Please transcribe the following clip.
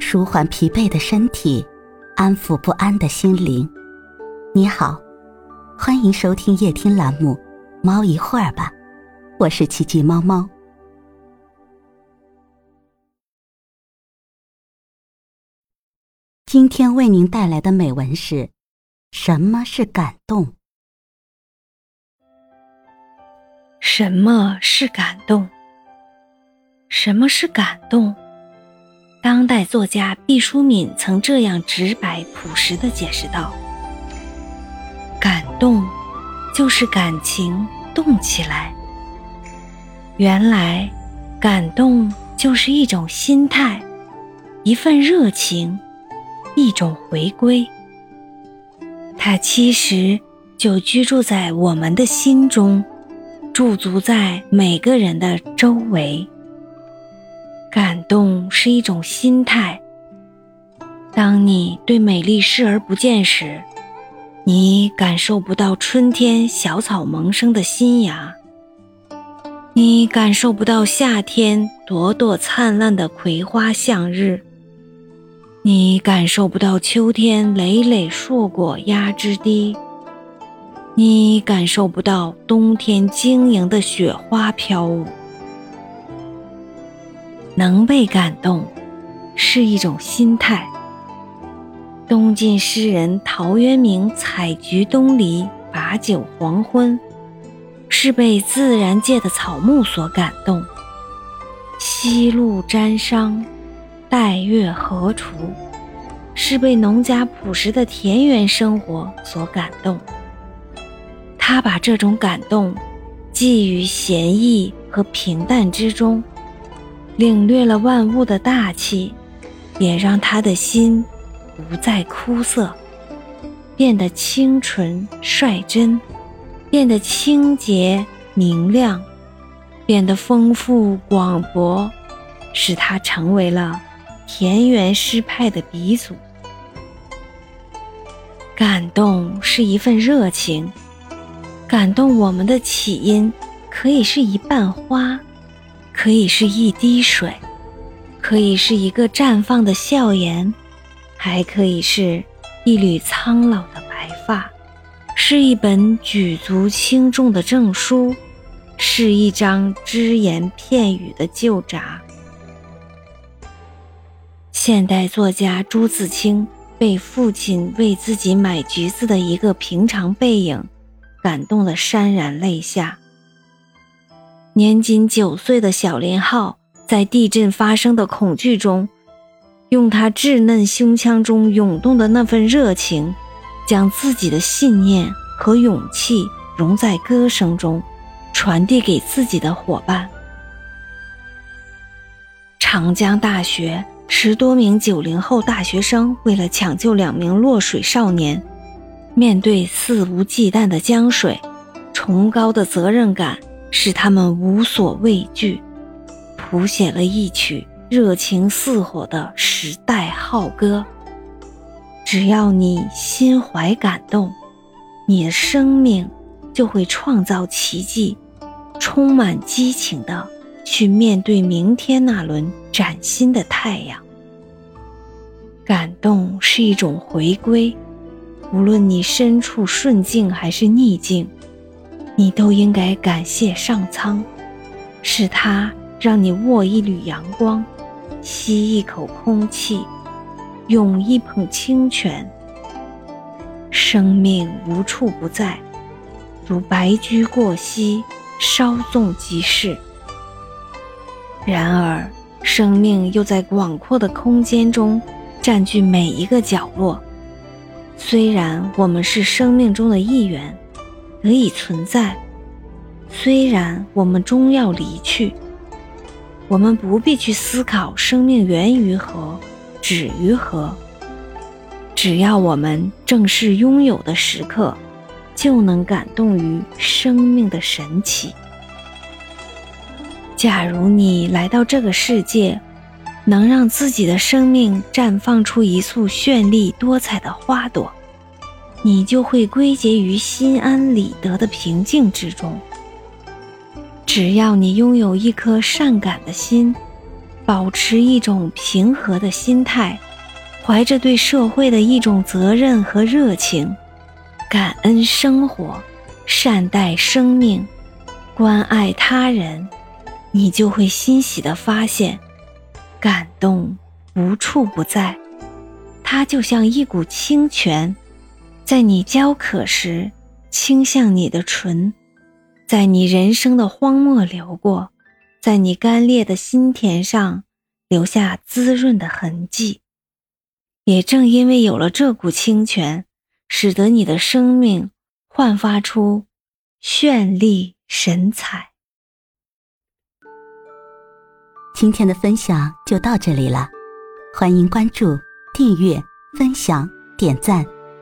舒缓疲惫的身体，安抚不安的心灵。你好，欢迎收听夜听栏目《猫一会儿吧》，我是奇迹猫猫。今天为您带来的美文是：什么是感动？什么是感动？什么是感动？当代作家毕淑敏曾这样直白朴实地解释道：“感动，就是感情动起来。原来，感动就是一种心态，一份热情。”一种回归，它其实就居住在我们的心中，驻足在每个人的周围。动是一种心态。当你对美丽视而不见时，你感受不到春天小草萌生的新芽，你感受不到夏天朵朵灿烂的葵花向日。你感受不到秋天累累硕果压枝低，你感受不到冬天晶莹的雪花飘舞。能被感动，是一种心态。东晋诗人陶渊明采菊东篱，把酒黄昏，是被自然界的草木所感动。夕露沾裳。待月荷锄，是被农家朴实的田园生活所感动。他把这种感动寄于闲逸和平淡之中，领略了万物的大气，也让他的心不再枯涩，变得清纯率真，变得清洁明亮，变得丰富广博，使他成为了。田园诗派的鼻祖，感动是一份热情。感动我们的起因，可以是一瓣花，可以是一滴水，可以是一个绽放的笑颜，还可以是一缕苍老的白发，是一本举足轻重的证书，是一张只言片语的旧札。现代作家朱自清被父亲为自己买橘子的一个平常背影感动得潸然泪下。年仅九岁的小林浩在地震发生的恐惧中，用他稚嫩胸腔中涌动的那份热情，将自己的信念和勇气融在歌声中，传递给自己的伙伴。长江大学。十多名九零后大学生为了抢救两名落水少年，面对肆无忌惮的江水，崇高的责任感使他们无所畏惧，谱写了一曲热情似火的时代号歌。只要你心怀感动，你的生命就会创造奇迹，充满激情的。去面对明天那轮崭新的太阳。感动是一种回归，无论你身处顺境还是逆境，你都应该感谢上苍，是他让你握一缕阳光，吸一口空气，拥一捧清泉。生命无处不在，如白驹过隙，稍纵即逝。然而，生命又在广阔的空间中占据每一个角落。虽然我们是生命中的一员，得以存在；虽然我们终要离去，我们不必去思考生命源于何、止于何。只要我们正是拥有的时刻，就能感动于生命的神奇。假如你来到这个世界，能让自己的生命绽放出一束绚丽多彩的花朵，你就会归结于心安理得的平静之中。只要你拥有一颗善感的心，保持一种平和的心态，怀着对社会的一种责任和热情，感恩生活，善待生命，关爱他人，你就会欣喜地发现，感动无处不在，它就像一股清泉，在你焦渴时倾向你的唇，在你人生的荒漠流过。在你干裂的心田上留下滋润的痕迹，也正因为有了这股清泉，使得你的生命焕发出绚丽神采。今天的分享就到这里了，欢迎关注、订阅、分享、点赞，